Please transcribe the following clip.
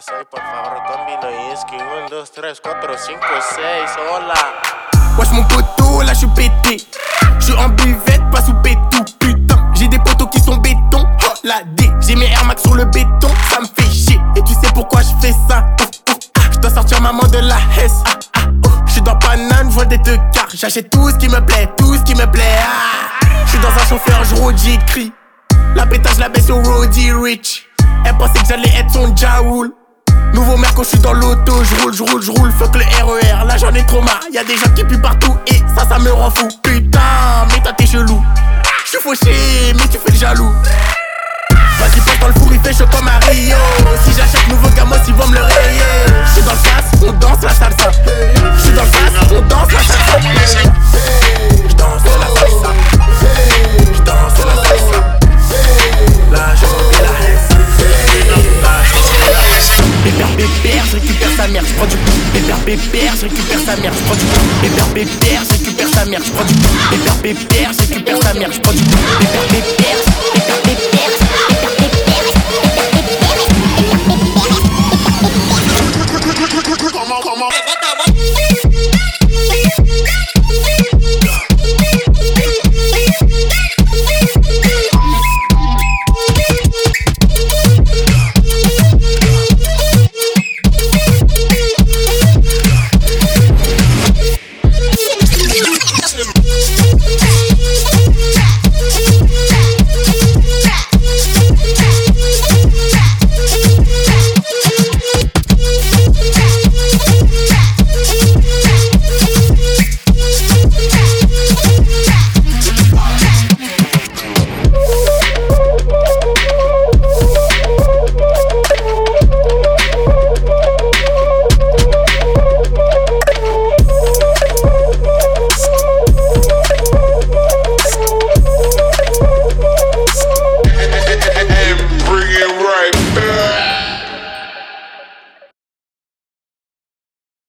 3, 4, 5, 6, hola. Wesh mon poteau, là je suis pété. Je suis en buvette, pas sous pétou. Putain, j'ai des poteaux qui sont béton. Oh la D, j'ai mes Air Max sur le béton. Ça me fait chier. Et tu sais pourquoi je fais ça? Oh, oh, ah. Sortir maman de la Hesse. Ah, ah, oh. Dans Paname, je des deux cars. J'achète tout ce qui me plaît, tout ce qui me plaît. Ah. Dans un chauffeur, je roule, j'écris. La pétage, la baisse au Roddy Rich. Elle pensait que j'allais être son Jaoul. Nouveau quand je suis dans l'auto, je roule, je roule, je roule, fuck le RER, là j'en ai trop marre, y'a des gens qui puent partout et ça ça me rend fou. Putain, mais t'as t'es chelou. Je suis fauché, mais tu fais le jaloux. Vas-y, passe dans le four, il fait chaud comme mère, je prends du. Pépère, pépère, je récupère sa mère, je prends du. Pépère, pépère, je récupère sa mère, je prends du. Pépère, pépère, je récupère sa mère, je prends du. Pépère, pépère, pépère, pépère.